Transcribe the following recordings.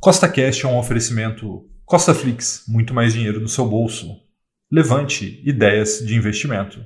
Costa Cash é um oferecimento Costa Flix, muito mais dinheiro no seu bolso. Levante ideias de investimento.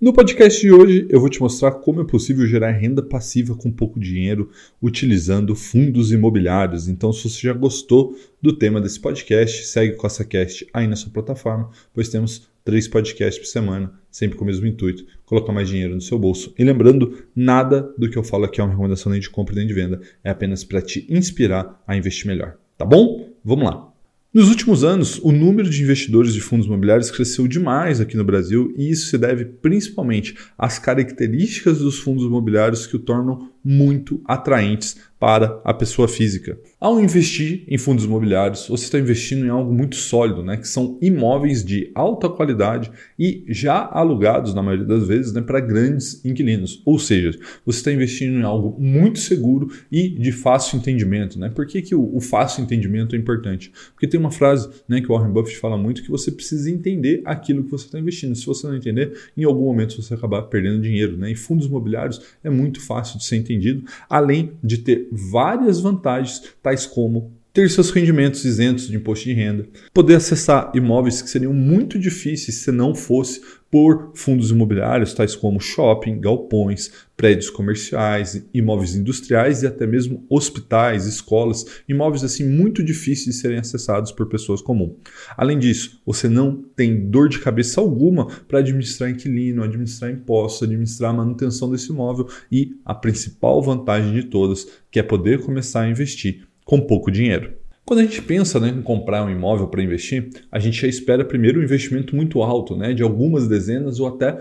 No podcast de hoje, eu vou te mostrar como é possível gerar renda passiva com pouco dinheiro utilizando fundos imobiliários. Então, se você já gostou do tema desse podcast, segue CostaCast aí na sua plataforma, pois temos três podcasts por semana, sempre com o mesmo intuito, colocar mais dinheiro no seu bolso. E lembrando, nada do que eu falo aqui é uma recomendação nem de compra nem de venda, é apenas para te inspirar a investir melhor. Tá bom? Vamos lá. Nos últimos anos, o número de investidores de fundos imobiliários cresceu demais aqui no Brasil e isso se deve principalmente às características dos fundos imobiliários que o tornam muito atraentes para a pessoa física. Ao investir em fundos imobiliários, você está investindo em algo muito sólido, né? que são imóveis de alta qualidade e já alugados, na maioria das vezes, né, para grandes inquilinos. Ou seja, você está investindo em algo muito seguro e de fácil entendimento. Né? Por que, que o, o fácil entendimento é importante? Porque tem uma frase né, que o Warren Buffett fala muito que você precisa entender aquilo que você está investindo. Se você não entender, em algum momento você acabar perdendo dinheiro. Né? E fundos imobiliários é muito fácil de ser entendido entendido, além de ter várias vantagens, tais como ter seus rendimentos isentos de imposto de renda, poder acessar imóveis que seriam muito difíceis se não fosse por fundos imobiliários, tais como shopping, galpões, prédios comerciais, imóveis industriais e até mesmo hospitais, escolas, imóveis assim muito difíceis de serem acessados por pessoas comuns. Além disso, você não tem dor de cabeça alguma para administrar inquilino, administrar impostos, administrar a manutenção desse imóvel e a principal vantagem de todas, que é poder começar a investir com pouco dinheiro. Quando a gente pensa né, em comprar um imóvel para investir, a gente já espera primeiro um investimento muito alto, né, de algumas dezenas ou até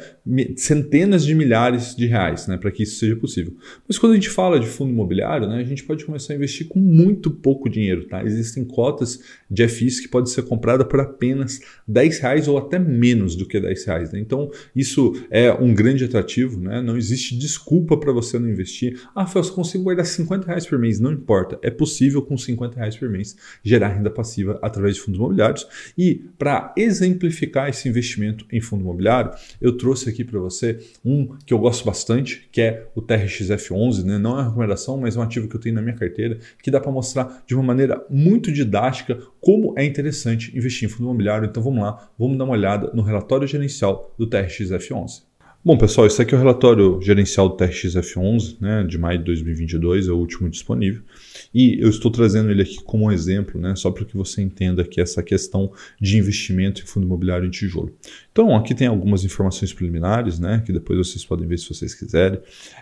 centenas de milhares de reais, né, para que isso seja possível. Mas quando a gente fala de fundo imobiliário, né, a gente pode começar a investir com muito pouco dinheiro. Tá? Existem cotas de FIs que podem ser compradas por apenas 10 reais ou até menos do que 10 reais. Né? Então, isso é um grande atrativo. Né? Não existe desculpa para você não investir. Ah, eu consigo guardar 50 reais por mês. Não importa. É possível com 50 reais por mês gerar renda passiva através de fundos imobiliários. E para exemplificar esse investimento em fundo imobiliário, eu trouxe aqui para você um que eu gosto bastante, que é o TRXF11. Né? Não é uma recomendação, mas é um ativo que eu tenho na minha carteira, que dá para mostrar de uma maneira muito didática como é interessante investir em fundo imobiliário. Então vamos lá, vamos dar uma olhada no relatório gerencial do TRXF11. Bom, pessoal, esse aqui é o relatório gerencial do TRXF11, né, de maio de 2022, é o último disponível. E eu estou trazendo ele aqui como um exemplo, né, só para que você entenda que essa questão de investimento em fundo imobiliário em tijolo. Então, aqui tem algumas informações preliminares, né, que depois vocês podem ver se vocês quiserem.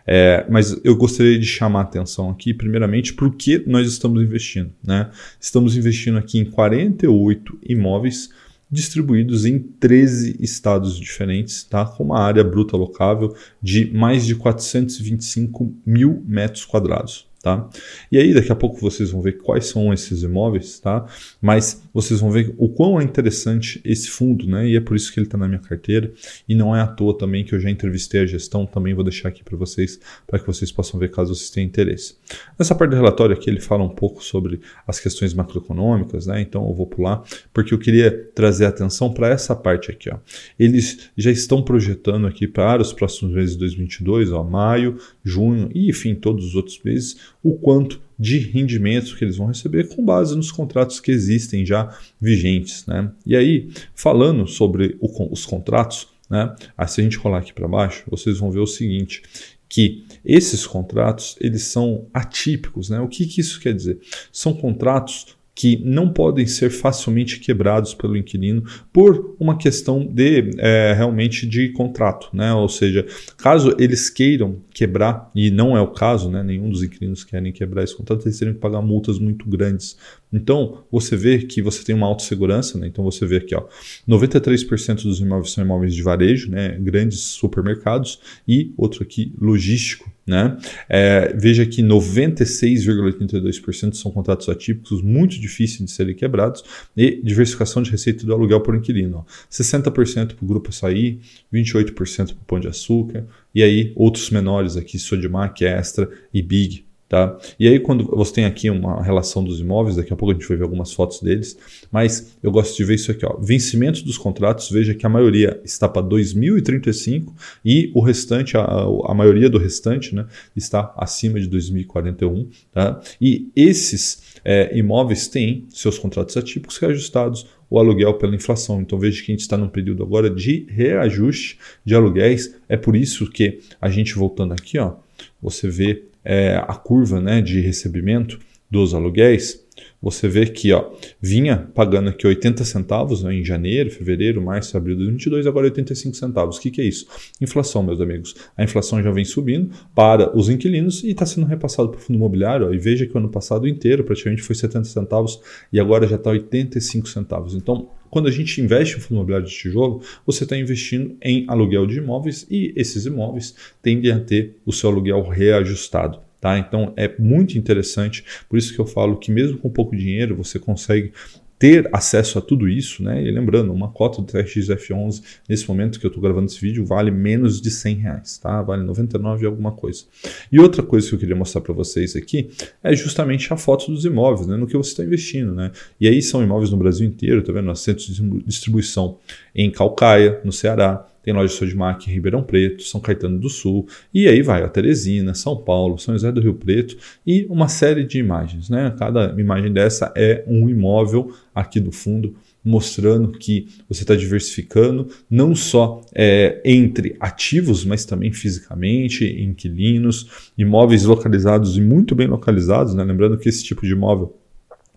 É, mas eu gostaria de chamar a atenção aqui, primeiramente, o que nós estamos investindo. Né? Estamos investindo aqui em 48 imóveis distribuídos em 13 estados diferentes, tá? com uma área bruta locável de mais de 425 mil metros quadrados. Tá? E aí daqui a pouco vocês vão ver quais são esses imóveis, tá? Mas vocês vão ver o quão é interessante esse fundo, né? E é por isso que ele está na minha carteira. E não é à toa também que eu já entrevistei a gestão, também vou deixar aqui para vocês, para que vocês possam ver caso vocês tenham interesse. Nessa parte do relatório aqui ele fala um pouco sobre as questões macroeconômicas, né? Então eu vou pular, porque eu queria trazer atenção para essa parte aqui, ó. Eles já estão projetando aqui para os próximos meses de 2022, ó, maio, junho e enfim, todos os outros meses o quanto de rendimentos que eles vão receber com base nos contratos que existem já vigentes. Né? E aí, falando sobre o, os contratos, né? Ah, se a gente rolar aqui para baixo, vocês vão ver o seguinte, que esses contratos eles são atípicos. Né? O que, que isso quer dizer? São contratos que não podem ser facilmente quebrados pelo inquilino por uma questão de é, realmente de contrato, né? Ou seja, caso eles queiram quebrar, e não é o caso, né? Nenhum dos inquilinos querem quebrar esse contrato, eles teriam que pagar multas muito grandes. Então, você vê que você tem uma autossegurança, né? Então você vê aqui, ó, 93% dos imóveis são imóveis de varejo, né? Grandes supermercados, e outro aqui, logístico. Né? É, veja que 96,82% são contratos atípicos, muito difíceis de serem quebrados, e diversificação de receita do aluguel por inquilino. Ó. 60% para o Grupo Açaí, 28% para o Pão de Açúcar, e aí outros menores aqui, Sodimac, Extra e Big, Tá? E aí, quando você tem aqui uma relação dos imóveis, daqui a pouco a gente vai ver algumas fotos deles, mas eu gosto de ver isso aqui. Ó. Vencimento dos contratos, veja que a maioria está para 2035 e o restante, a, a maioria do restante, né, está acima de 2041. Tá? E esses é, imóveis têm seus contratos atípicos reajustados, o aluguel pela inflação. Então veja que a gente está num período agora de reajuste de aluguéis. É por isso que a gente voltando aqui, ó, você vê é, a curva né, de recebimento dos aluguéis você vê que ó, vinha pagando aqui 80 centavos né, em janeiro, fevereiro, março, abril de 2022, agora 85 centavos. O que, que é isso? Inflação, meus amigos. A inflação já vem subindo para os inquilinos e está sendo repassado para o fundo imobiliário. Ó, e veja que o ano passado inteiro praticamente foi 70 centavos e agora já está 85 centavos. Então, quando a gente investe em fundo imobiliário de tijolo, você está investindo em aluguel de imóveis e esses imóveis tendem a ter o seu aluguel reajustado. Tá? Então é muito interessante, por isso que eu falo que mesmo com pouco dinheiro você consegue ter acesso a tudo isso, né? E lembrando, uma cota do TRX F11 nesse momento que eu estou gravando esse vídeo vale menos de 100 reais, tá? Vale 99 e alguma coisa. E outra coisa que eu queria mostrar para vocês aqui é justamente a foto dos imóveis, né? No que você está investindo, né? E aí são imóveis no Brasil inteiro, tá vendo? Centros de distribuição em Calcaia, no Ceará, tem loja de Sodimac em Ribeirão Preto, São Caetano do Sul, e aí vai a Teresina, São Paulo, São José do Rio Preto e uma série de imagens. Né? Cada imagem dessa é um imóvel aqui do fundo mostrando que você está diversificando não só é, entre ativos, mas também fisicamente, inquilinos, imóveis localizados e muito bem localizados. Né? Lembrando que esse tipo de imóvel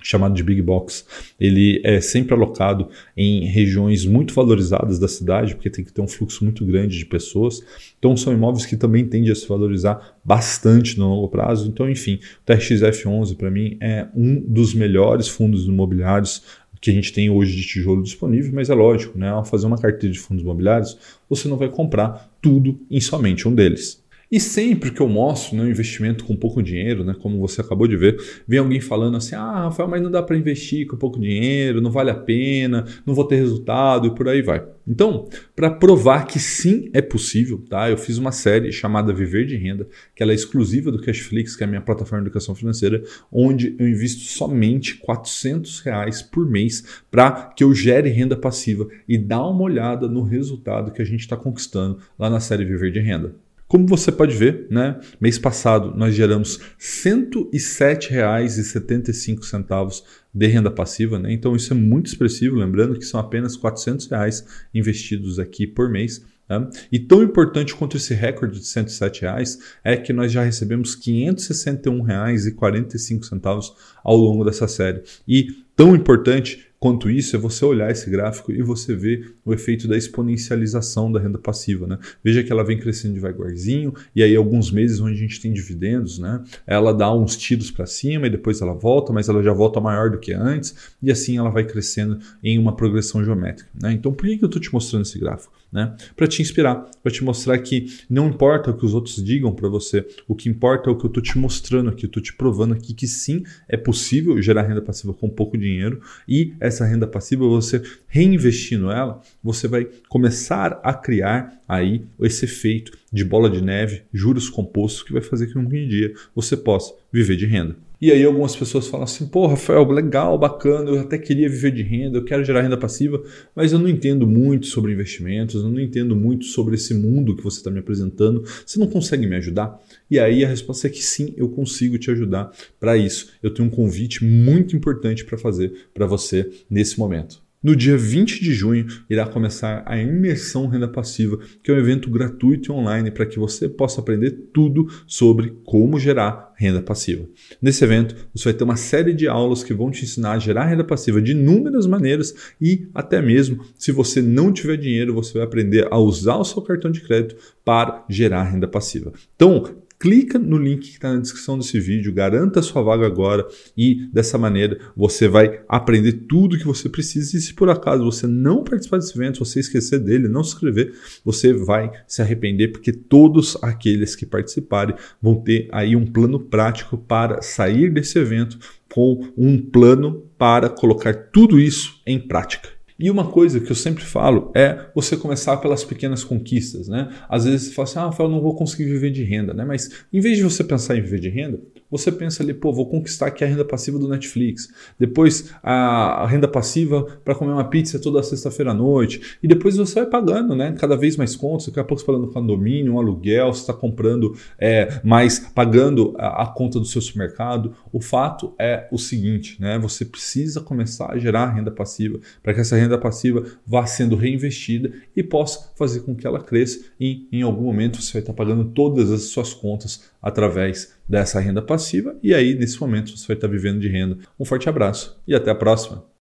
chamado de Big Box, ele é sempre alocado em regiões muito valorizadas da cidade, porque tem que ter um fluxo muito grande de pessoas. Então são imóveis que também tendem a se valorizar bastante no longo prazo. Então, enfim, o TRXF11 para mim é um dos melhores fundos imobiliários que a gente tem hoje de tijolo disponível, mas é lógico, né? Ao fazer uma carteira de fundos imobiliários, você não vai comprar tudo em somente um deles. E sempre que eu mostro né, um investimento com pouco dinheiro, né, como você acabou de ver, vem alguém falando assim: ah, Rafael, mas não dá para investir com pouco dinheiro, não vale a pena, não vou ter resultado e por aí vai. Então, para provar que sim é possível, tá? Eu fiz uma série chamada Viver de Renda, que ela é exclusiva do Cashflix, que é a minha plataforma de educação financeira, onde eu invisto somente 400 reais por mês para que eu gere renda passiva e dá uma olhada no resultado que a gente está conquistando lá na série Viver de Renda. Como você pode ver, né, mês passado nós geramos R$ 107,75 de renda passiva, né? então isso é muito expressivo, lembrando que são apenas 400 reais investidos aqui por mês. Né? E tão importante quanto esse recorde de 107 reais é que nós já recebemos R$ 561,45 ao longo dessa série. E tão importante Quanto isso, é você olhar esse gráfico e você ver o efeito da exponencialização da renda passiva. Né? Veja que ela vem crescendo devagarzinho, e aí alguns meses onde a gente tem dividendos, né? ela dá uns tiros para cima e depois ela volta, mas ela já volta maior do que antes, e assim ela vai crescendo em uma progressão geométrica. Né? Então, por que eu estou te mostrando esse gráfico? Né? Para te inspirar, para te mostrar que não importa o que os outros digam para você, o que importa é o que eu estou te mostrando aqui, eu estou te provando aqui que sim, é possível gerar renda passiva com pouco dinheiro e essa renda passiva, você reinvestindo ela, você vai começar a criar aí esse efeito de bola de neve, juros compostos, que vai fazer que um dia você possa viver de renda. E aí algumas pessoas falam assim, pô, Rafael, legal, bacana, eu até queria viver de renda, eu quero gerar renda passiva, mas eu não entendo muito sobre investimentos, eu não entendo muito sobre esse mundo que você está me apresentando, você não consegue me ajudar? E aí a resposta é que sim, eu consigo te ajudar para isso. Eu tenho um convite muito importante para fazer para você nesse momento. No dia 20 de junho irá começar a Imersão Renda Passiva, que é um evento gratuito e online para que você possa aprender tudo sobre como gerar renda passiva. Nesse evento, você vai ter uma série de aulas que vão te ensinar a gerar renda passiva de inúmeras maneiras e até mesmo se você não tiver dinheiro, você vai aprender a usar o seu cartão de crédito para gerar renda passiva. Então, clica no link que está na descrição desse vídeo, garanta sua vaga agora e dessa maneira você vai aprender tudo que você precisa. E se por acaso você não participar desse evento, você esquecer dele, não se inscrever, você vai se arrepender porque todos aqueles que participarem vão ter aí um plano prático para sair desse evento com um plano para colocar tudo isso em prática. E uma coisa que eu sempre falo é você começar pelas pequenas conquistas, né? Às vezes você fala assim, ah, eu não vou conseguir viver de renda, né? Mas em vez de você pensar em viver de renda, você pensa ali, pô, vou conquistar aqui a renda passiva do Netflix, depois a, renda passiva para comer uma pizza toda sexta-feira à noite, e depois você vai pagando, né? Cada vez mais contas, daqui a pouco você está pagando condomínio, um aluguel, você está comprando é, mais, pagando a, a conta do seu supermercado. O fato é o seguinte, né? Você precisa começar a gerar renda passiva para que essa renda passiva vá sendo reinvestida e possa fazer com que ela cresça e em algum momento você vai estar pagando todas as suas contas através dessa renda passiva e aí nesse momento você vai estar vivendo de renda. Um forte abraço e até a próxima.